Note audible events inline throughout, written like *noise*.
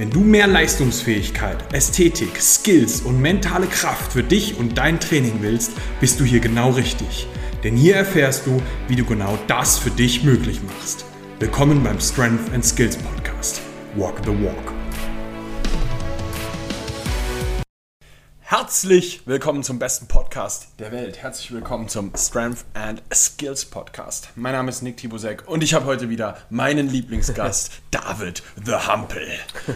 Wenn du mehr Leistungsfähigkeit, Ästhetik, Skills und mentale Kraft für dich und dein Training willst, bist du hier genau richtig. Denn hier erfährst du, wie du genau das für dich möglich machst. Willkommen beim Strength and Skills Podcast. Walk the Walk. Herzlich willkommen zum besten Podcast der Welt. Herzlich willkommen zum Strength and Skills Podcast. Mein Name ist Nick Tibusek und ich habe heute wieder meinen Lieblingsgast, *laughs* David The Hampel,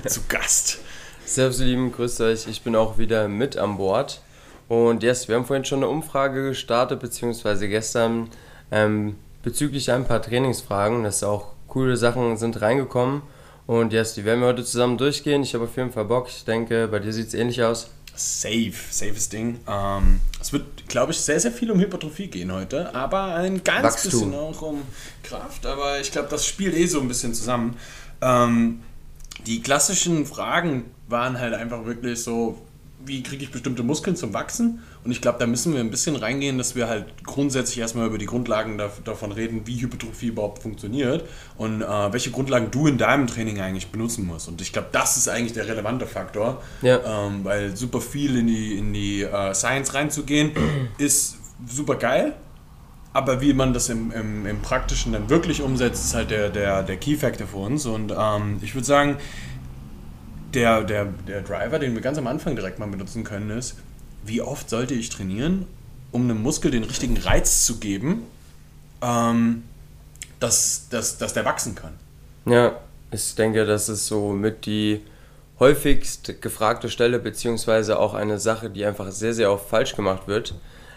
zu Gast. Servus, ihr Lieben, grüßt euch. Ich bin auch wieder mit an Bord. Und yes, wir haben vorhin schon eine Umfrage gestartet, beziehungsweise gestern, ähm, bezüglich ein paar Trainingsfragen. Das auch coole Sachen sind reingekommen. Und yes, die werden wir heute zusammen durchgehen. Ich habe auf jeden Fall Bock. Ich denke, bei dir sieht es ähnlich aus. Safe, safes Ding. Ähm, es wird, glaube ich, sehr, sehr viel um Hypertrophie gehen heute, aber ein ganz Wachstum. bisschen auch um Kraft. Aber ich glaube, das spielt eh so ein bisschen zusammen. Ähm, die klassischen Fragen waren halt einfach wirklich so, wie kriege ich bestimmte Muskeln zum Wachsen? Und ich glaube, da müssen wir ein bisschen reingehen, dass wir halt grundsätzlich erstmal über die Grundlagen davon reden, wie Hypertrophie überhaupt funktioniert und äh, welche Grundlagen du in deinem Training eigentlich benutzen musst. Und ich glaube, das ist eigentlich der relevante Faktor, ja. ähm, weil super viel in die, in die äh, Science reinzugehen *clears throat* ist super geil. Aber wie man das im, im, im, Praktischen dann wirklich umsetzt, ist halt der, der, der Key Factor für uns. Und ähm, ich würde sagen, der, der, der Driver, den wir ganz am Anfang direkt mal benutzen können, ist, wie oft sollte ich trainieren, um einem Muskel den richtigen Reiz zu geben, ähm, dass, dass, dass der wachsen kann. Ja, ich denke, das ist so mit die häufigst gefragte Stelle, beziehungsweise auch eine Sache, die einfach sehr, sehr oft falsch gemacht wird.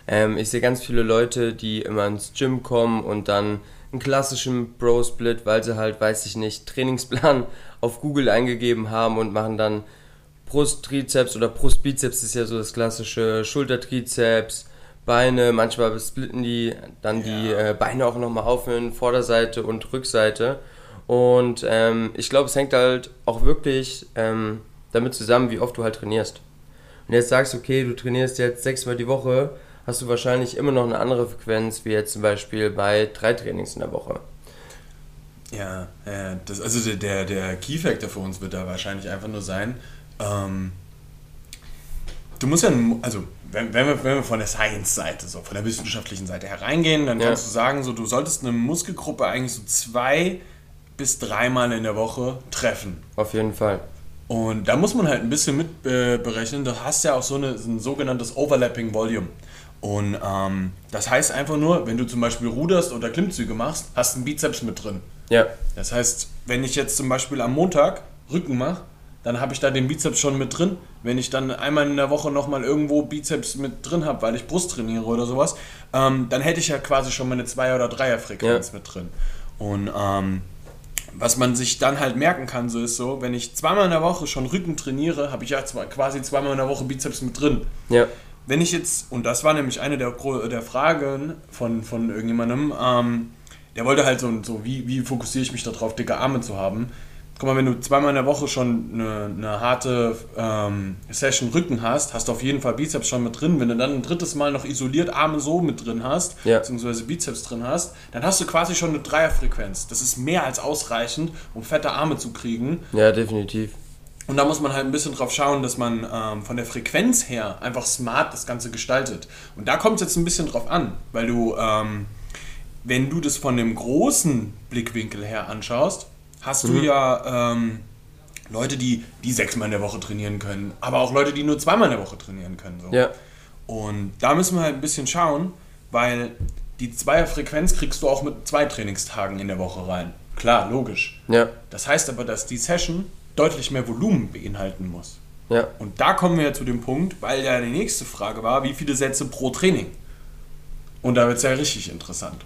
Ähm, ich sehe ganz viele Leute, die immer ins Gym kommen und dann einen klassischen Bro-Split, weil sie halt, weiß ich nicht, Trainingsplan *laughs* auf Google eingegeben haben und machen dann Brust-Trizeps oder Brust-Bizeps ist ja so das klassische Schulter-Trizeps, Beine, manchmal splitten die dann die äh, Beine auch nochmal auf in Vorderseite und Rückseite. Und ähm, ich glaube, es hängt halt auch wirklich ähm, damit zusammen, wie oft du halt trainierst. Und jetzt sagst du, okay, du trainierst jetzt sechsmal die Woche, hast du wahrscheinlich immer noch eine andere Frequenz, wie jetzt zum Beispiel bei drei Trainings in der Woche. Ja, ja das, also der, der Key Factor für uns wird da wahrscheinlich einfach nur sein, ähm, du musst ja, also wenn, wenn, wir, wenn wir von der Science-Seite, so von der wissenschaftlichen Seite hereingehen, dann ja. kannst du sagen, so, du solltest eine Muskelgruppe eigentlich so zwei bis dreimal in der Woche treffen. Auf jeden Fall. Und da muss man halt ein bisschen mit äh, berechnen, du hast ja auch so eine, ein sogenanntes Overlapping Volume. Und ähm, das heißt einfach nur, wenn du zum Beispiel ruderst oder Klimmzüge machst, hast du einen Bizeps mit drin. Ja. Das heißt, wenn ich jetzt zum Beispiel am Montag Rücken mache, dann habe ich da den Bizeps schon mit drin. Wenn ich dann einmal in der Woche nochmal irgendwo Bizeps mit drin habe, weil ich Brust trainiere oder sowas, ähm, dann hätte ich ja quasi schon meine 2- oder 3er-Frequenz ja. mit drin. Und ähm, was man sich dann halt merken kann, so ist so, wenn ich zweimal in der Woche schon Rücken trainiere, habe ich ja quasi zweimal in der Woche Bizeps mit drin. Ja. Wenn ich jetzt, und das war nämlich eine der, der Fragen von, von irgendjemandem, ähm, der wollte halt so, so wie, wie fokussiere ich mich darauf, dicke Arme zu haben guck mal, wenn du zweimal in der Woche schon eine, eine harte ähm, Session Rücken hast, hast du auf jeden Fall Bizeps schon mit drin. Wenn du dann ein drittes Mal noch isoliert Arme so mit drin hast, ja. beziehungsweise Bizeps drin hast, dann hast du quasi schon eine Dreierfrequenz. Das ist mehr als ausreichend, um fette Arme zu kriegen. Ja, definitiv. Und da muss man halt ein bisschen drauf schauen, dass man ähm, von der Frequenz her einfach smart das Ganze gestaltet. Und da kommt es jetzt ein bisschen drauf an, weil du, ähm, wenn du das von dem großen Blickwinkel her anschaust, hast mhm. du ja ähm, Leute, die, die sechsmal in der Woche trainieren können, aber auch Leute, die nur zweimal in der Woche trainieren können. So. Ja. Und da müssen wir halt ein bisschen schauen, weil die Zweierfrequenz kriegst du auch mit zwei Trainingstagen in der Woche rein. Klar, logisch. Ja. Das heißt aber, dass die Session deutlich mehr Volumen beinhalten muss. Ja. Und da kommen wir ja zu dem Punkt, weil ja die nächste Frage war, wie viele Sätze pro Training? Und da wird es ja richtig interessant.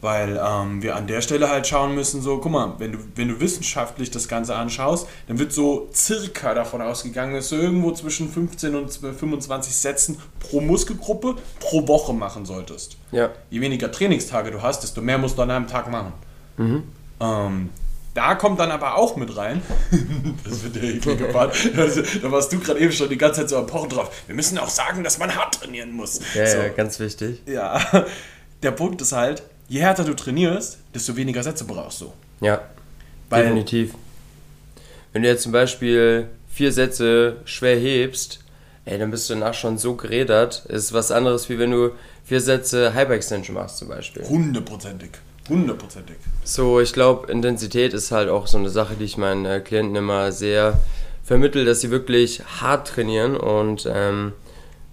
Weil ähm, wir an der Stelle halt schauen müssen, so, guck mal, wenn du, wenn du wissenschaftlich das Ganze anschaust, dann wird so circa davon ausgegangen, dass du irgendwo zwischen 15 und 25 Sätzen pro Muskelgruppe pro Woche machen solltest. Ja. Je weniger Trainingstage du hast, desto mehr musst du an einem Tag machen. Mhm. Ähm, da kommt dann aber auch mit rein, *laughs* das wird der eklige Part, da warst du gerade eben schon die ganze Zeit so am Pochen drauf. Wir müssen auch sagen, dass man hart trainieren muss. Ja, so. ja, ganz wichtig. Ja, *laughs* der Punkt ist halt, je härter du trainierst, desto weniger Sätze brauchst du. Ja, Weil- definitiv. Wenn du jetzt zum Beispiel vier Sätze schwer hebst, ey, dann bist du danach schon so gerädert. Ist was anderes, wie wenn du vier Sätze Hyperextension machst zum Beispiel. Hundertprozentig. Hundertprozentig. So, ich glaube, Intensität ist halt auch so eine Sache, die ich meinen äh, Klienten immer sehr vermittel, dass sie wirklich hart trainieren und ähm,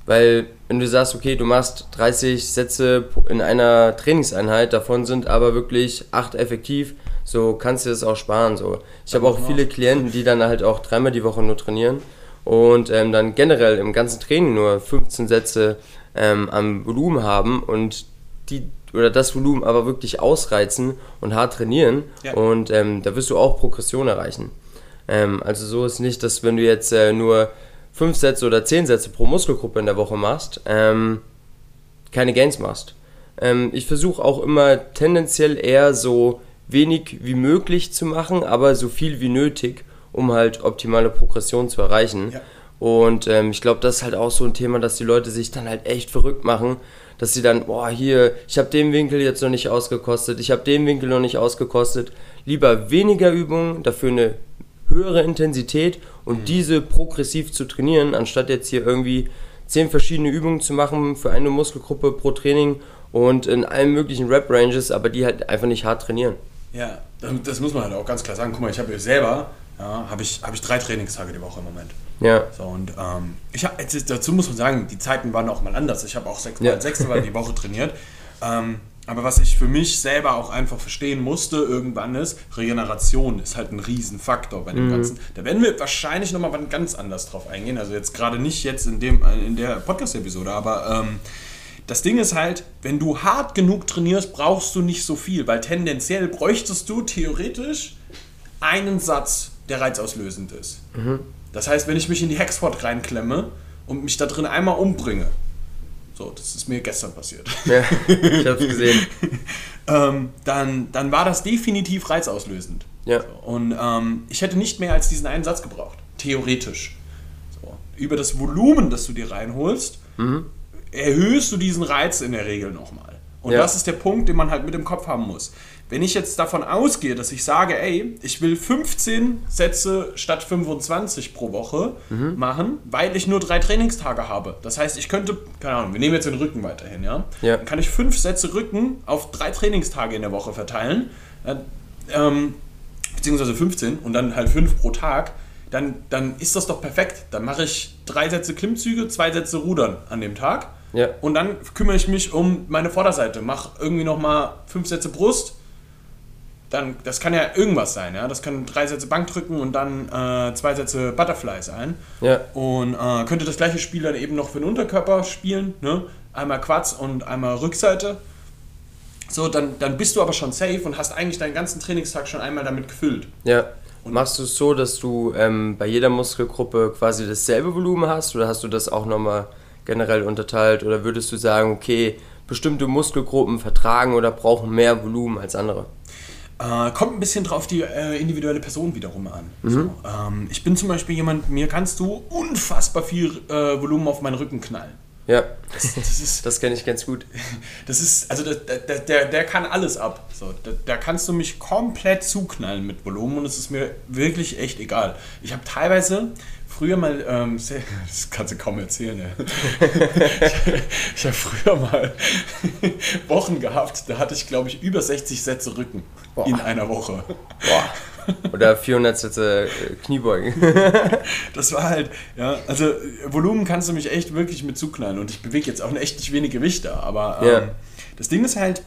weil wenn du sagst, okay, du machst 30 Sätze in einer Trainingseinheit, davon sind aber wirklich acht effektiv, so kannst du das auch sparen. So. Ich habe auch viele Klienten, die dann halt auch dreimal die Woche nur trainieren und ähm, dann generell im ganzen Training nur 15 Sätze ähm, am Volumen haben und die oder das Volumen aber wirklich ausreizen und hart trainieren Ja. und ähm, da wirst du auch Progression erreichen. Ähm, also so ist nicht, dass wenn du jetzt äh, nur fünf Sätze oder zehn Sätze pro Muskelgruppe in der Woche machst, ähm, keine Gains machst. Ähm, ich versuche auch immer tendenziell eher so wenig wie möglich zu machen, aber so viel wie nötig, um halt optimale Progression zu erreichen. Ja. Und ähm, ich glaube, das ist halt auch so ein Thema, dass die Leute sich dann halt echt verrückt machen, dass sie dann, boah, hier, ich habe den Winkel jetzt noch nicht ausgekostet, ich habe den Winkel noch nicht ausgekostet. Lieber weniger Übungen, dafür eine höhere Intensität und diese progressiv zu trainieren, anstatt jetzt hier irgendwie zehn verschiedene Übungen zu machen für eine Muskelgruppe pro Training und in allen möglichen Rep-Ranges, aber die halt einfach nicht hart trainieren. Ja, das muss man halt auch ganz klar sagen. Guck mal, ich habe selber, ja, habe ich, hab ich drei Trainingstage die Woche im Moment. Ja, So, und ähm, ich hab, jetzt dazu muss man sagen, die Zeiten waren auch mal anders. Ich habe auch sechsmal Ja. sechsmal die Woche trainiert. Ähm, aber was ich für mich selber auch einfach verstehen musste irgendwann ist, Regeneration ist halt ein Riesenfaktor bei dem Mhm. Ganzen. Da werden wir wahrscheinlich nochmal ganz anders drauf eingehen. Also jetzt gerade nicht jetzt in, dem, in der Podcast-Episode, aber ähm, das Ding ist halt, wenn du hart genug trainierst, brauchst du nicht so viel, weil tendenziell bräuchtest du theoretisch einen Satz, der reizauslösend ist. Das heißt, wenn ich mich in die Hexport reinklemme und mich da drin einmal umbringe, so, das ist mir gestern passiert, *laughs* ja ich hab's gesehen. *laughs* ähm, dann, dann war das definitiv reizauslösend. Ja, Und ähm, ich hätte nicht mehr als diesen einen Satz gebraucht, theoretisch. So. Über das Volumen, das du dir reinholst, erhöhst du diesen Reiz in der Regel nochmal. Und Ja. das ist der Punkt, den man halt mit im Kopf haben muss. Wenn ich jetzt davon ausgehe, dass ich sage, ey, ich will 15 Sätze statt 25 pro Woche machen, weil ich nur drei Trainingstage habe. Das heißt, ich könnte, keine Ahnung, wir nehmen jetzt den Rücken weiterhin, ja? Ja. Dann kann ich fünf Sätze Rücken auf drei Trainingstage in der Woche verteilen. Äh, ähm, beziehungsweise 15 und dann halt 5 pro Tag, dann, dann ist das doch perfekt. Dann mache ich drei Sätze Klimmzüge, zwei Sätze Rudern an dem Tag. Ja. Und dann kümmere ich mich um meine Vorderseite. Mach irgendwie nochmal fünf Sätze Brust. Dann, das kann ja irgendwas sein, ja. Das können drei Sätze Bankdrücken und dann äh, zwei Sätze Butterfly sein. ja, Und äh, könnte das gleiche Spiel dann eben noch für den Unterkörper spielen. Ne? Einmal Quads und einmal Rückseite. So, dann, dann bist du aber schon safe und hast eigentlich deinen ganzen Trainingstag schon einmal damit gefüllt. ja. Machst du es so, dass du ähm, bei jeder Muskelgruppe quasi dasselbe Volumen hast oder hast du das auch nochmal generell unterteilt oder würdest du sagen, okay, bestimmte Muskelgruppen vertragen oder brauchen mehr Volumen als andere? Äh, kommt ein bisschen drauf die äh, individuelle Person wiederum an. So, ähm, ich bin zum Beispiel jemand, mir kannst du unfassbar viel äh, Volumen auf meinen Rücken knallen. Ja, Das, das das kenne ich ganz gut. das ist, also der, der, der, der kann alles ab. So, da, da kannst du mich komplett zuknallen mit Volumen und es ist mir wirklich echt egal. Ich habe teilweise früher mal, ähm, sehr, *laughs* das kannst du kaum erzählen, ey. ich, *laughs* ich habe früher mal *laughs* Wochen gehabt, da hatte ich glaube ich über 60 Sätze Rücken Boah. in einer Woche. Boah. Oder 400 Sätze äh, Kniebeugen. *laughs* das war halt, ja, also Volumen kannst du mich echt wirklich mit zuknallen und ich bewege jetzt auch echt nicht wenig Gewichte, aber ähm, Ja. das Ding ist halt,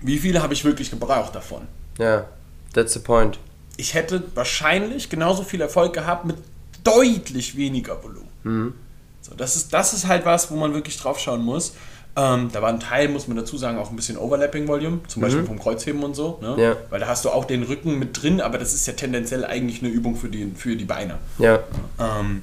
wie viele habe ich wirklich gebraucht davon? Ja, that's the point. Ich hätte wahrscheinlich genauso viel Erfolg gehabt mit deutlich weniger Volumen. So, das, ist, das ist halt was, wo man wirklich drauf schauen muss. Ähm, da war ein Teil, muss man dazu sagen, auch ein bisschen Overlapping Volume, zum Beispiel vom Kreuzheben und so. Ne? Ja. Weil da hast du auch den Rücken mit drin, aber das ist ja tendenziell eigentlich eine Übung für die, für die Beine. Ja, Ähm,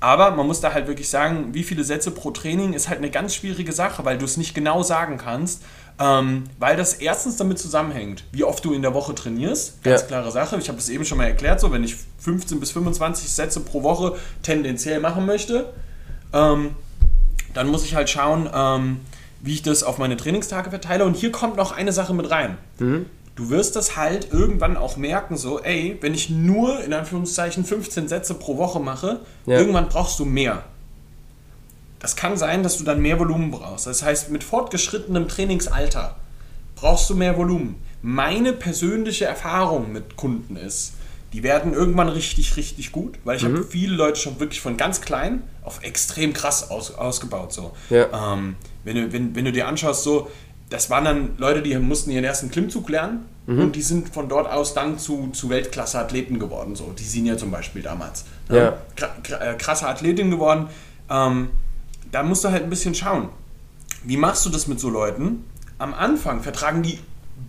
aber man muss da halt wirklich sagen, wie viele Sätze pro Training ist halt eine ganz schwierige Sache, weil du es nicht genau sagen kannst. Ähm, weil das erstens damit zusammenhängt, wie oft du in der Woche trainierst. Ganz Ja. klare Sache. Ich habe das eben schon mal erklärt, so wenn ich 15 bis 25 Sätze pro Woche tendenziell machen möchte, ähm, dann muss ich halt schauen, ähm, wie ich das auf meine Trainingstage verteile. Und hier kommt noch eine Sache mit rein. Du wirst das halt irgendwann auch merken, so, ey, wenn ich nur in Anführungszeichen 15 Sätze pro Woche mache, Ja. irgendwann brauchst du mehr. Das kann sein, dass du dann mehr Volumen brauchst. Das heißt, mit fortgeschrittenem Trainingsalter brauchst du mehr Volumen. Meine persönliche Erfahrung mit Kunden ist, die werden irgendwann richtig, richtig gut, weil ich habe viele Leute schon wirklich von ganz klein auf extrem krass aus, ausgebaut. So. Ja. Ähm, wenn, du, wenn, wenn du dir anschaust, so, das waren dann Leute, die mussten ihren ersten Klimmzug lernen und die sind von dort aus dann zu, zu Weltklasse-Athleten geworden. So. Die Sinja zum Beispiel damals. Ja. Kra- äh, krasse Athletin geworden. Ähm, da musst du halt ein bisschen schauen. Wie machst du das mit so Leuten? Am Anfang vertragen die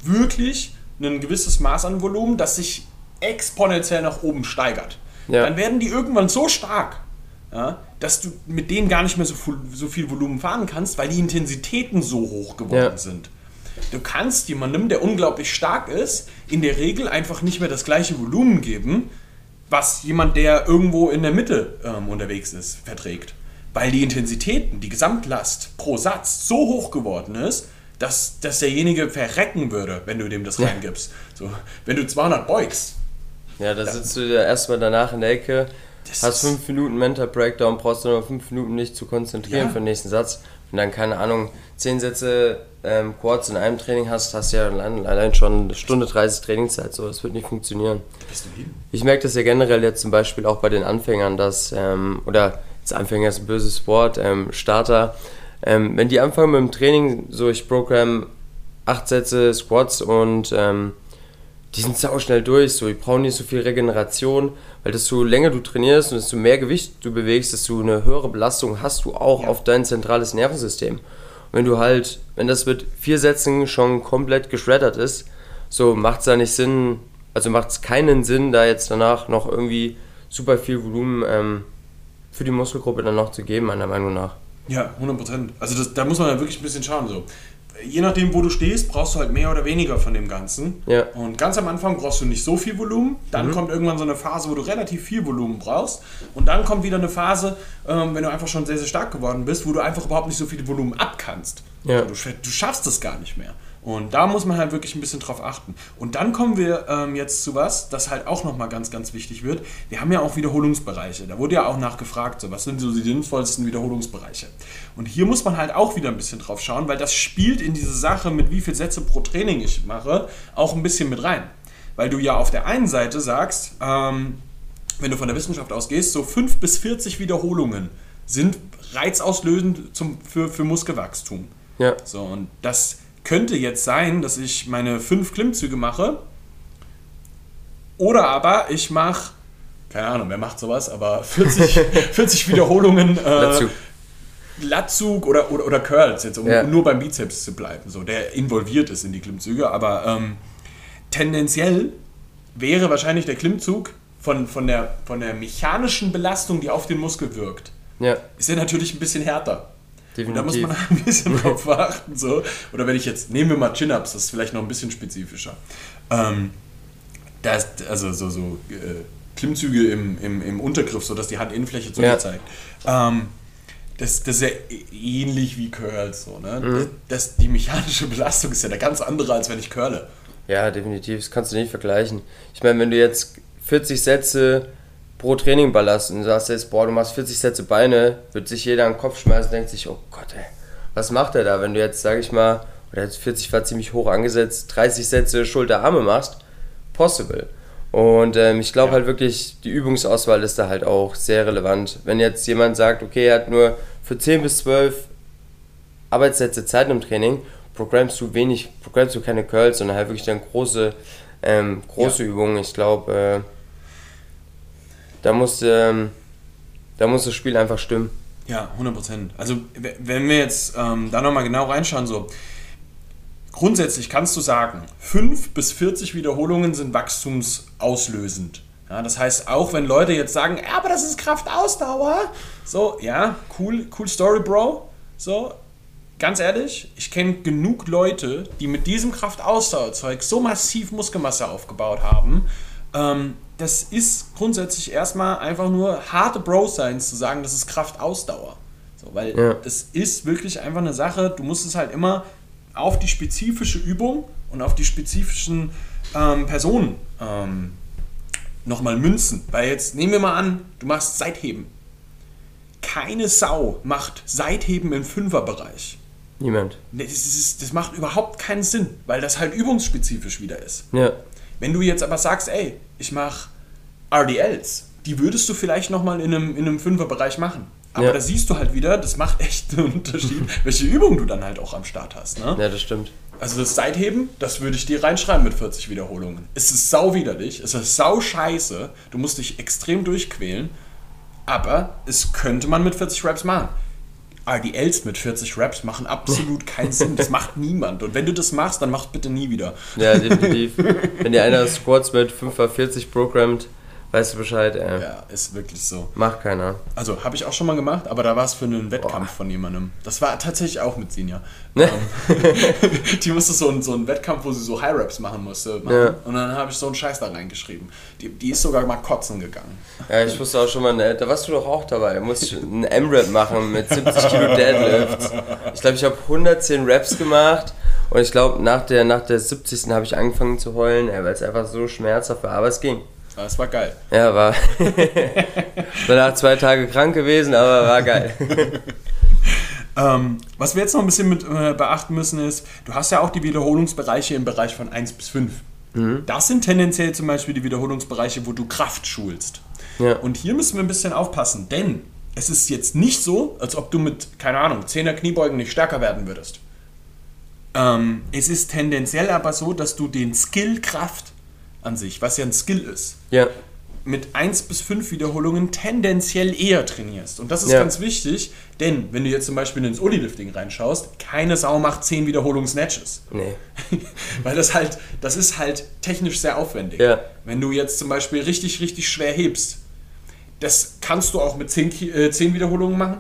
wirklich ein gewisses Maß an Volumen, das sich exponentiell nach oben steigert. Ja. Dann werden die irgendwann so stark, ja, dass du mit denen gar nicht mehr so viel, so viel Volumen fahren kannst, weil die Intensitäten so hoch geworden Ja. sind. Du kannst jemandem, der unglaublich stark ist, in der Regel einfach nicht mehr das gleiche Volumen geben, was jemand, der irgendwo in der Mitte ähm, unterwegs ist, verträgt. Weil die Intensitäten, die Gesamtlast pro Satz so hoch geworden ist, dass, dass derjenige verrecken würde, wenn du dem das reingibst. So, wenn du 200 beugst, ja, da sitzt du ja erstmal danach in der Ecke, Das hast fünf Minuten Mental Breakdown, brauchst du nur fünf Minuten nicht zu konzentrieren Ja. für den nächsten Satz. Und dann, keine Ahnung, zehn Sätze ähm, Quads in einem Training hast, hast du ja allein, allein schon eine Stunde 30 Trainingszeit. So, das wird nicht funktionieren. Ich merke das ja generell jetzt zum Beispiel auch bei den Anfängern, dass, ähm, oder jetzt Anfänger ist ein böses Wort, ähm, Starter, ähm, wenn die anfangen mit dem Training, so ich program acht Sätze Squats und ähm, die sind sau schnell durch, so, die brauchen nicht so viel Regeneration, weil desto länger du trainierst und desto mehr Gewicht du bewegst, desto eine höhere Belastung hast du auch Ja. auf dein zentrales Nervensystem. Und wenn du halt, wenn das mit vier Sätzen schon komplett geschreddert ist, so macht es da nicht Sinn, also macht es keinen Sinn, da jetzt danach noch irgendwie super viel Volumen ähm, für die Muskelgruppe dann noch zu geben, meiner Meinung nach. Ja, 100 Prozent. Also das, da muss man ja wirklich ein bisschen schauen. So. Je nachdem, wo du stehst, brauchst du halt mehr oder weniger von dem Ganzen. Ja. Und ganz am Anfang brauchst du nicht so viel Volumen. Dann kommt irgendwann so eine Phase, wo du relativ viel Volumen brauchst. Und dann kommt wieder eine Phase, ähm, wenn du einfach schon sehr, sehr stark geworden bist, wo du einfach überhaupt nicht so viel Volumen abkannst. Ja. Du, sch- du schaffst es gar nicht mehr. Und da muss man halt wirklich ein bisschen drauf achten. Und dann kommen wir ähm, jetzt zu was, das halt auch nochmal ganz, ganz wichtig wird. Wir haben ja auch Wiederholungsbereiche. Da wurde ja auch nachgefragt, so, was sind so die sinnvollsten Wiederholungsbereiche. Und hier muss man halt auch wieder ein bisschen drauf schauen, weil das spielt in diese Sache, mit wie viele Sätze pro Training ich mache, auch ein bisschen mit rein. Weil du ja auf der einen Seite sagst, ähm, wenn du von der Wissenschaft ausgehst, so 5 bis 40 Wiederholungen sind reizauslösend zum, für, für Muskelwachstum. Ja, So, und das könnte jetzt sein, dass ich meine fünf Klimmzüge mache. Oder aber ich mache, keine Ahnung, wer macht sowas, aber *laughs* 40, 40 *laughs* Wiederholungen äh. Latzug oder, oder, oder Curls, jetzt um Ja. nur beim Bizeps zu bleiben, so, der involviert ist in die Klimmzüge. Aber ähm, tendenziell wäre wahrscheinlich der Klimmzug von, von, der, von der mechanischen Belastung, die auf den Muskel wirkt, Ja, ist er natürlich ein bisschen härter. Und da muss definitiv. man *laughs* ein bisschen *laughs* drauf achten. So. Oder wenn ich jetzt, nehmen wir mal Chin-Ups, das ist vielleicht noch ein bisschen spezifischer. Ähm, da ist, also so, so äh, Klimmzüge im, im, im Untergriff, sodass die Handinnenfläche zu Ja. dir zeigt. Ähm, das, das ist ja ähnlich wie Curls. So, ne? Mhm. das, das, die mechanische Belastung ist ja eine ganz andere, als wenn ich curle. Ja, definitiv. Das kannst du nicht vergleichen. Ich meine, wenn du jetzt 40 Sätze pro Training ballerst und sagst jetzt, boah, du machst 40 Sätze Beine, wird sich jeder an den Kopf schmeißen und denkt sich, oh Gott, ey, was macht er da? Wenn du jetzt, sag ich mal, oder jetzt 40 war ziemlich hoch angesetzt, 30 Sätze Schulter-Arme machst, possible. Und ähm, ich glaube ja. halt wirklich, die Übungsauswahl ist da halt auch sehr relevant. Wenn jetzt jemand sagt, okay, er hat nur für 10 bis 12 Arbeitssätze Zeit im Training, programmst du wenig, programmst du keine Curls, sondern halt wirklich dann große, ähm, große ja. Übungen. Ich glaube, äh, da muss, ähm, da muss das Spiel einfach stimmen. Ja, 100 Also wenn wir jetzt ähm, da nochmal genau reinschauen, so grundsätzlich kannst du sagen, 5 bis 40 Wiederholungen sind wachstumsauslösend. Ja, das heißt, auch wenn Leute jetzt sagen, ja, aber das ist Kraftausdauer, so, ja, cool, cool Story, Bro. So, ganz ehrlich, ich kenne genug Leute, die mit diesem Kraftausdauerzeug so massiv Muskelmasse aufgebaut haben. Ähm, das ist grundsätzlich erstmal einfach nur harte Bro-Science zu sagen, das ist Kraftausdauer. So, weil ja. das ist wirklich einfach eine Sache, du musst es halt immer auf die spezifische Übung und auf die spezifischen ähm, Personen ähm, nochmal münzen. Weil jetzt nehmen wir mal an, du machst Seitheben. Keine Sau macht Seitheben im Fünferbereich. Niemand. Das, ist, das macht überhaupt keinen Sinn, weil das halt übungsspezifisch wieder ist. Ja. Wenn du jetzt aber sagst, ey, ich mache RDLs, die würdest du vielleicht nochmal in einem, in einem Fünferbereich machen. Aber ja. da siehst du halt wieder, das macht echt einen Unterschied, *laughs* welche Übung du dann halt auch am Start hast. Ne? Ja, das stimmt. Also das Seitheben, das würde ich dir reinschreiben mit 40 Wiederholungen. Es ist sau widerlich, es ist sau scheiße, du musst dich extrem durchquälen, aber es könnte man mit 40 Reps machen. RDLs mit 40 Reps machen absolut *laughs* keinen Sinn. Das macht niemand. Und wenn du das machst, dann mach bitte nie wieder. Ja, definitiv. wenn dir einer Squats mit 5x40 programmt, Weißt du Bescheid, ey. Ja, ist wirklich so. Macht keiner. Also, habe ich auch schon mal gemacht, aber da war es für einen Wettkampf Boah. von jemandem. Das war tatsächlich auch mit Sinja. Ne? Ähm, *laughs* die musste so einen, so einen Wettkampf, wo sie so High Raps machen musste. Machen. Ja. Und dann habe ich so einen Scheiß da reingeschrieben. Die, die ist sogar mal kotzen gegangen. Ja, ich wusste auch schon mal, ne, da warst du doch auch dabei. Du musst einen M-Rap machen mit 70 Kilo Deadlifts. Ich glaube, ich habe 110 Raps gemacht. Und ich glaube, nach der, nach der 70. habe ich angefangen zu heulen, weil es einfach so schmerzhaft war. Aber es ging. Das war geil. Ja, war. *laughs* Danach zwei Tage krank gewesen, aber war geil. *laughs* ähm, was wir jetzt noch ein bisschen mit äh, beachten müssen ist, du hast ja auch die Wiederholungsbereiche im Bereich von 1 bis 5. Mhm. Das sind tendenziell zum Beispiel die Wiederholungsbereiche, wo du Kraft schulst. Ja. Und hier müssen wir ein bisschen aufpassen, denn es ist jetzt nicht so, als ob du mit, keine Ahnung, 10er Kniebeugen nicht stärker werden würdest. Ähm, es ist tendenziell aber so, dass du den Skill Kraft an sich, was ja ein Skill ist, ja. mit 1 bis 5 Wiederholungen tendenziell eher trainierst. Und das ist ja. ganz wichtig, denn wenn du jetzt zum Beispiel ins Ulilifting reinschaust, keine Sau macht 10 Wiederholungen Snatches. Nee. *laughs* Weil das halt, das ist halt technisch sehr aufwendig. Ja. Wenn du jetzt zum Beispiel richtig, richtig schwer hebst, das kannst du auch mit 10, äh, 10 Wiederholungen machen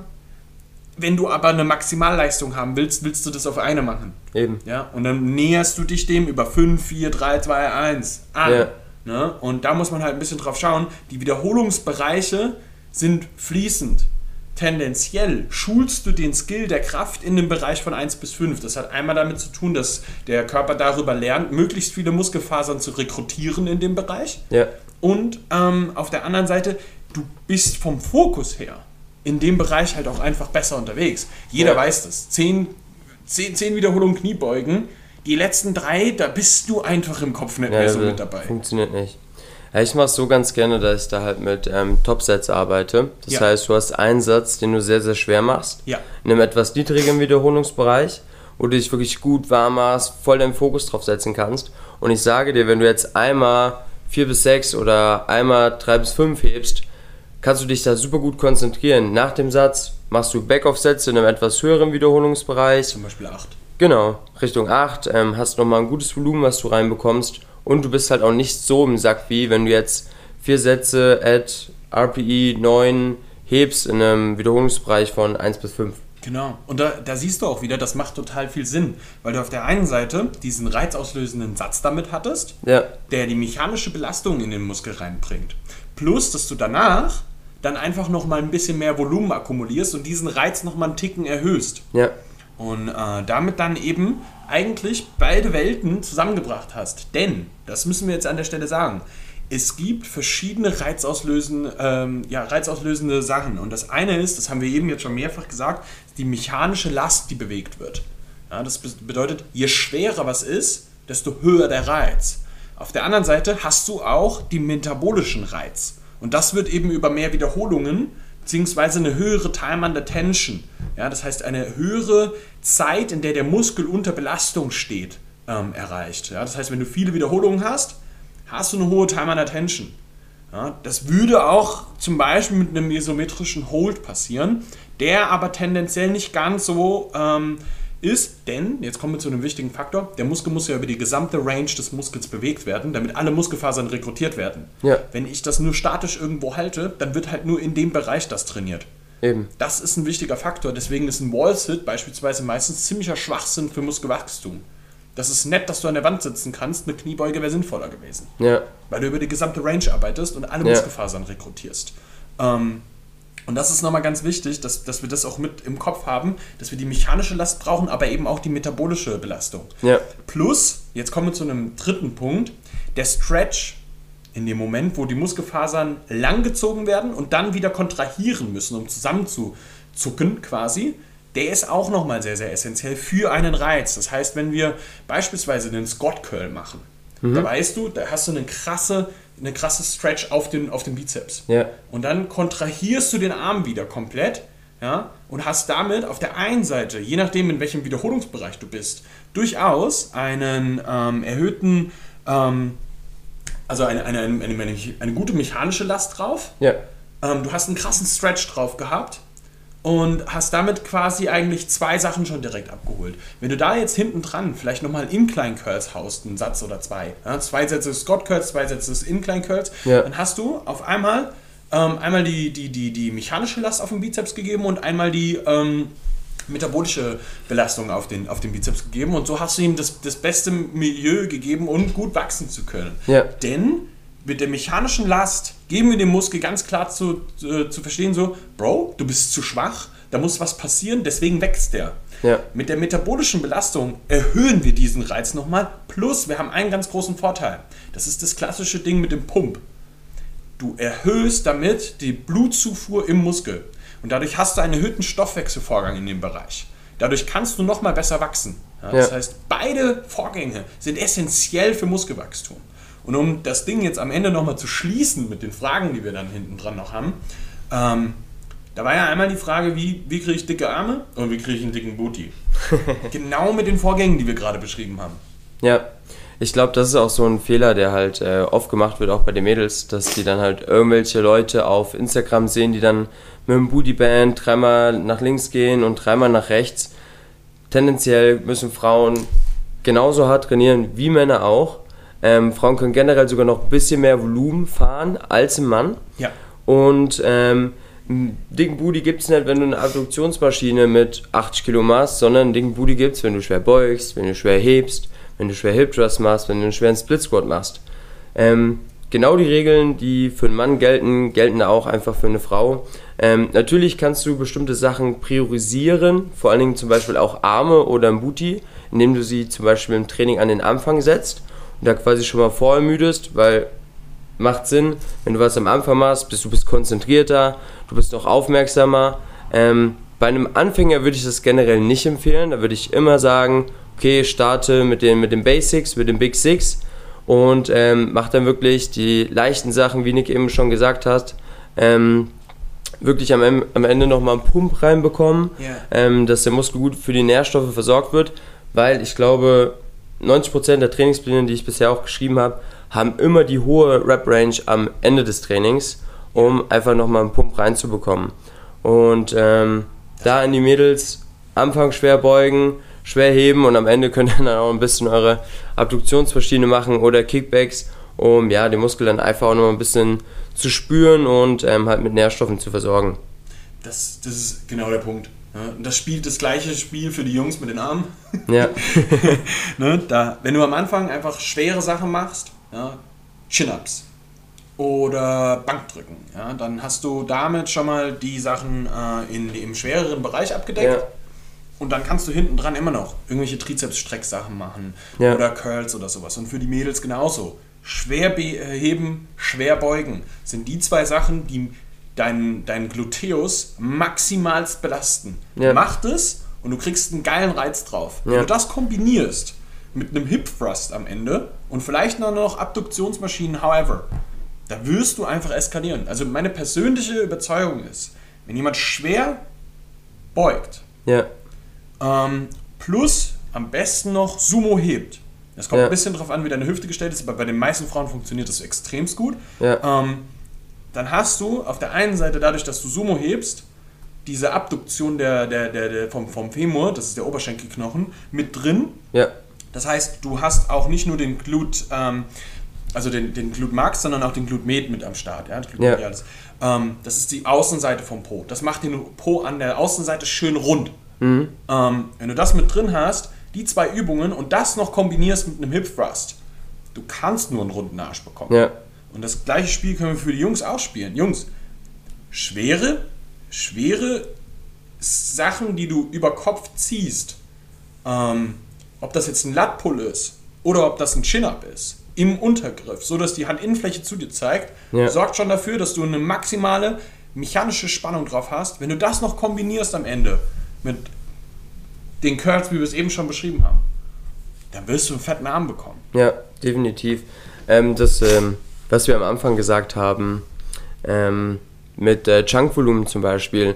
wenn du aber eine Maximalleistung haben willst, willst du das auf eine machen. Eben. Ja, und dann näherst du dich dem über 5, 4, 3, 2, 1 an. Ja. Ne? Und da muss man halt ein bisschen drauf schauen. Die Wiederholungsbereiche sind fließend. Tendenziell schulst du den Skill der Kraft in dem Bereich von 1 bis 5. Das hat einmal damit zu tun, dass der Körper darüber lernt, möglichst viele Muskelfasern zu rekrutieren in dem Bereich. Ja. Und ähm, auf der anderen Seite, du bist vom Fokus her in dem Bereich halt auch einfach besser unterwegs. Jeder ja. weiß das. Zehn, zehn, zehn Wiederholungen Kniebeugen, die letzten drei, da bist du einfach im Kopf nicht ja, mehr so mit dabei. Funktioniert nicht. Ja, ich mache es so ganz gerne, dass ich da halt mit ähm, Topsets arbeite. Das ja. heißt, du hast einen Satz, den du sehr, sehr schwer machst. Ja. In einem etwas niedrigen Wiederholungsbereich, wo du dich wirklich gut warm machst, voll deinen Fokus drauf setzen kannst. Und ich sage dir, wenn du jetzt einmal 4 bis 6 oder einmal 3 bis 5 hebst, kannst du dich da super gut konzentrieren. Nach dem Satz machst du Backoff-Sätze in einem etwas höheren Wiederholungsbereich. Zum Beispiel 8. Genau, Richtung 8. Ähm, hast nochmal ein gutes Volumen, was du reinbekommst. Und du bist halt auch nicht so im Sack, wie wenn du jetzt vier Sätze at RPE 9 hebst in einem Wiederholungsbereich von 1 bis 5. Genau. Und da, da, siehst du auch wieder, das macht total viel Sinn, weil du auf der einen Seite diesen reizauslösenden Satz damit hattest, ja. der die mechanische Belastung in den Muskel reinbringt. Plus, dass du danach dann einfach noch mal ein bisschen mehr Volumen akkumulierst und diesen Reiz noch mal einen Ticken erhöhst. Ja. Und äh, damit dann eben eigentlich beide Welten zusammengebracht hast. Denn, das müssen wir jetzt an der Stelle sagen, es gibt verschiedene reizauslösende, ähm, ja, reizauslösende Sachen. Und das eine ist, das haben wir eben jetzt schon mehrfach gesagt, die mechanische Last, die bewegt wird. Ja, das bedeutet, je schwerer was ist, desto höher der Reiz. Auf der anderen Seite hast du auch die metabolischen Reiz. Und das wird eben über mehr Wiederholungen beziehungsweise eine höhere Time under Tension. Ja, das heißt eine höhere Zeit, in der der Muskel unter Belastung steht, ähm, erreicht. Ja, das heißt, wenn du viele Wiederholungen hast, hast du eine hohe Time under Tension. Ja, das würde auch zum Beispiel mit einem isometrischen Hold passieren, der aber tendenziell nicht ganz so ähm, ist, denn, jetzt kommen wir zu einem wichtigen Faktor, der Muskel muss ja über die gesamte Range des Muskels bewegt werden, damit alle Muskelfasern rekrutiert werden. Ja. Wenn ich das nur statisch irgendwo halte, dann wird halt nur in dem Bereich das trainiert. Eben. Das ist ein wichtiger Faktor, deswegen ist ein Wall-Sit beispielsweise meistens ziemlicher Schwachsinn für Muskelwachstum. Das ist nett, dass du an der Wand sitzen kannst, eine Kniebeuge wäre sinnvoller gewesen. Ja. Weil du über die gesamte Range arbeitest und alle Ja. Muskelfasern rekrutierst. Ähm, und das ist nochmal ganz wichtig, dass, dass wir das auch mit im Kopf haben, dass wir die mechanische Last brauchen, aber eben auch die metabolische Belastung. Ja. Plus, jetzt kommen wir zu einem dritten Punkt, der Stretch in dem Moment, wo die Muskelfasern langgezogen werden und dann wieder kontrahieren müssen, um zusammenzuzucken quasi, der ist auch nochmal sehr, sehr essentiell für einen Reiz. Das heißt, wenn wir beispielsweise einen Scott Curl machen, da weißt du, da hast du eine krasse, eine krasse Stretch auf den, auf den Bizeps. Ja. Und dann kontrahierst du den Arm wieder komplett ja, und hast damit auf der einen Seite, je nachdem in welchem Wiederholungsbereich du bist, durchaus einen ähm, erhöhten, ähm, also eine, eine, eine, eine, eine gute mechanische Last drauf. Ja. Ähm, du hast einen krassen Stretch drauf gehabt und hast damit quasi eigentlich zwei Sachen schon direkt abgeholt. Wenn du da jetzt hinten dran vielleicht nochmal Incline Curls haust, einen Satz oder zwei, ja, zwei Sätze Scott Curls, zwei Sätze Incline Curls, Ja. dann hast du auf einmal ähm, einmal die, die, die, die mechanische Last auf den Bizeps gegeben und einmal die ähm, metabolische Belastung auf den, auf den Bizeps gegeben und so hast du ihm das, das beste Milieu gegeben, um gut wachsen zu können. Ja. Denn mit der mechanischen Last geben wir dem Muskel ganz klar zu, äh, zu verstehen, so, Bro, du bist zu schwach, da muss was passieren, deswegen wächst der. Ja. Mit der metabolischen Belastung erhöhen wir diesen Reiz nochmal, plus wir haben einen ganz großen Vorteil. Das ist das klassische Ding mit dem Pump. Du erhöhst damit die Blutzufuhr im Muskel. Und dadurch hast du einen erhöhten Stoffwechselvorgang in dem Bereich. Dadurch kannst du nochmal besser wachsen. Ja, das Ja. heißt, beide Vorgänge sind essentiell für Muskelwachstum. Und um das Ding jetzt am Ende nochmal zu schließen mit den Fragen, die wir dann hinten dran noch haben, ähm, da war ja einmal die Frage, wie, wie kriege ich dicke Arme und wie kriege ich einen dicken Booty? *laughs* genau mit den Vorgängen, die wir gerade beschrieben haben. Ja, ich glaube, das ist auch so ein Fehler, der halt äh, oft gemacht wird, auch bei den Mädels, dass die dann halt irgendwelche Leute auf Instagram sehen, die dann mit dem Bootyband dreimal nach links gehen und dreimal nach rechts. Tendenziell müssen Frauen genauso hart trainieren wie Männer auch. Ähm, Frauen können generell sogar noch ein bisschen mehr Volumen fahren als ein Mann. Ja. Und ähm, einen dicken Booty gibt es nicht, wenn du eine Adduktionsmaschine mit 80 Kilo machst, sondern einen dicken Booty gibt es, wenn du schwer beugst, wenn du schwer hebst, wenn du schwer Hip Thrust machst, wenn du einen schweren Split Squat machst. Ähm, genau die Regeln, die für einen Mann gelten, gelten auch einfach für eine Frau. Ähm, natürlich kannst du bestimmte Sachen priorisieren, vor allen Dingen zum Beispiel auch Arme oder ein Booty, indem du sie zum Beispiel im Training an den Anfang setzt und da quasi schon mal vorermüdest, weil macht Sinn, wenn du was am Anfang machst, bist du bist konzentrierter, du bist noch aufmerksamer. Ähm, bei einem Anfänger würde ich das generell nicht empfehlen. Da würde ich immer sagen, okay, starte mit den, mit den Basics, mit den Big Six und ähm, mach dann wirklich die leichten Sachen, wie Nick eben schon gesagt hat. Ähm, wirklich am, am Ende nochmal einen Pump reinbekommen, Ja. ähm, dass der Muskel gut für die Nährstoffe versorgt wird, weil ich glaube, 90% der Trainingspläne, die ich bisher auch geschrieben habe, haben immer die hohe Rep-Range am Ende des Trainings, um einfach nochmal einen Pump reinzubekommen. Und ähm, da in die Mädels Anfang schwer beugen, schwer heben und am Ende könnt ihr dann auch ein bisschen eure Abduktionsmaschine machen oder Kickbacks, um ja, den Muskel dann einfach auch noch ein bisschen zu spüren und ähm, halt mit Nährstoffen zu versorgen. Das, das ist genau der Punkt. Das spielt das gleiche Spiel für die Jungs mit den Armen. *laughs* Ja, *laughs* ne, da, wenn du am Anfang einfach schwere Sachen machst, ja, Chin-Ups oder Bankdrücken, ja, dann hast du damit schon mal die Sachen äh, in, im schwereren Bereich abgedeckt. Ja. Und dann kannst du hinten dran immer noch irgendwelche Trizeps-Strecksachen machen Ja. oder Curls oder sowas. Und für die Mädels genauso. Schwer äh, heben, schwer beugen sind die zwei Sachen, die deinen dein Gluteus maximalst belasten. Ja. Mach das und du kriegst einen geilen Reiz drauf. Wenn Ja. du das kombinierst mit einem Hip Thrust am Ende und vielleicht noch, noch Abduktionsmaschinen, however, da wirst du einfach eskalieren. Also meine persönliche Überzeugung ist, wenn jemand schwer beugt, Ja. ähm, plus am besten noch Sumo hebt. Das kommt Ja. ein bisschen drauf an, wie deine Hüfte gestellt ist, aber bei den meisten Frauen funktioniert das extremst gut. Ja. Ähm, dann hast du auf der einen Seite dadurch, dass du Sumo hebst, diese Abduktion der, der, der, der vom, vom Femur, das ist der Oberschenkelknochen, mit drin. Ja. Das heißt, du hast auch nicht nur den Glut, ähm, also den, den Glut Max, sondern auch den Glut Med mit am Start. Ja? Das, Ja. Ähm, das ist die Außenseite vom Po. Das macht den Po an der Außenseite schön rund. Mhm. Ähm, wenn du das mit drin hast, die zwei Übungen und das noch kombinierst mit einem Hip Thrust, du kannst nur einen runden Arsch bekommen. Ja. Und das gleiche Spiel können wir für die Jungs auch spielen. Jungs, schwere, schwere Sachen, die du über Kopf ziehst, ähm, ob das jetzt ein Lat-Pull ist oder ob das ein Chin-Up ist, im Untergriff, so dass die Handinnenfläche zu dir zeigt, Ja. sorgt schon dafür, dass du eine maximale mechanische Spannung drauf hast. Wenn du das noch kombinierst am Ende mit den Curls, wie wir es eben schon beschrieben haben, dann wirst du einen fetten Arm bekommen. Ja, definitiv. Ähm, das, ähm, was wir am Anfang gesagt haben, ähm, mit äh, Chunkvolumen zum Beispiel.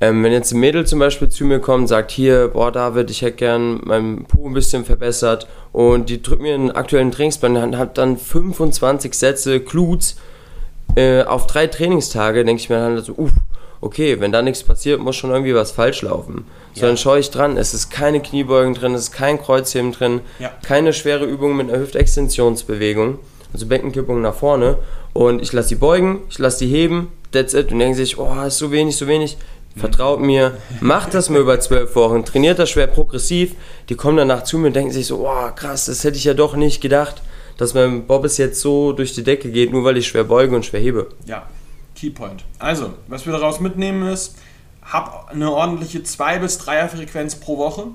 Ähm, wenn jetzt ein Mädel zum Beispiel zu mir kommt und sagt, hier, boah David, ich hätte gern meinen Po ein bisschen verbessert und die drückt mir einen aktuellen Trainingsplan und hat dann 25 Sätze Glutes äh, auf drei Trainingstage, denke ich mir dann so, uff, okay, wenn da nichts passiert, muss schon irgendwie was falsch laufen. So, Ja. dann schaue ich dran, es ist keine Kniebeugen drin, es ist kein Kreuzheben drin, Ja. keine schwere Übung mit einer Hüftextensionsbewegung, also Beckenkippung nach vorne und ich lasse die beugen, ich lasse die heben, that's it und denken sich, oh, ist so wenig, so wenig. Vertraut mir, macht das mal über zwölf Wochen, trainiert das schwer progressiv. Die kommen danach zu mir und denken sich so, oh krass, das hätte ich ja doch nicht gedacht, dass mein Bobbes jetzt so durch die Decke geht, nur weil ich schwer beuge und schwer hebe. Ja, Keypoint. Also, was wir daraus mitnehmen ist, hab eine ordentliche 2- bis 3er-Frequenz pro Woche.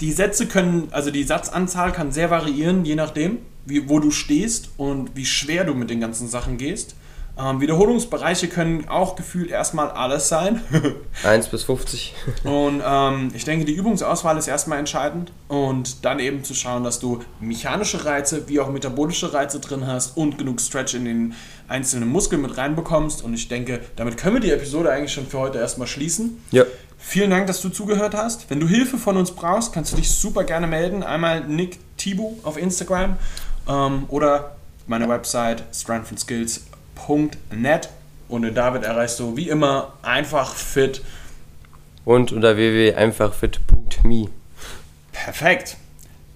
Die Sätze können, also die Satzanzahl kann sehr variieren, je nachdem, wie, wo du stehst und wie schwer du mit den ganzen Sachen gehst. Ähm, Wiederholungsbereiche können auch gefühlt erstmal alles sein. *laughs* 1 bis 50. Und ähm, ich denke, die Übungsauswahl ist erstmal entscheidend und dann eben zu schauen, dass du mechanische Reize wie auch metabolische Reize drin hast und genug Stretch in den einzelnen Muskeln mit reinbekommst. Und ich denke, damit können wir die Episode eigentlich schon für heute erstmal schließen. Ja. Vielen Dank, dass du zugehört hast. Wenn du Hilfe von uns brauchst, kannst du dich super gerne melden. Einmal Nick Tibu auf Instagram ähm, oder meine Website strengthandskills.net. Und den David erreichst du wie immer einfach fit. Und unter www.einfachfit.me. Perfekt.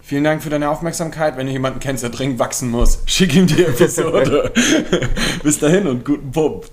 Vielen Dank für deine Aufmerksamkeit. Wenn ihr jemanden kennt, der dringend wachsen muss, schick ihm die Episode. *laughs* Bis dahin und guten Pump.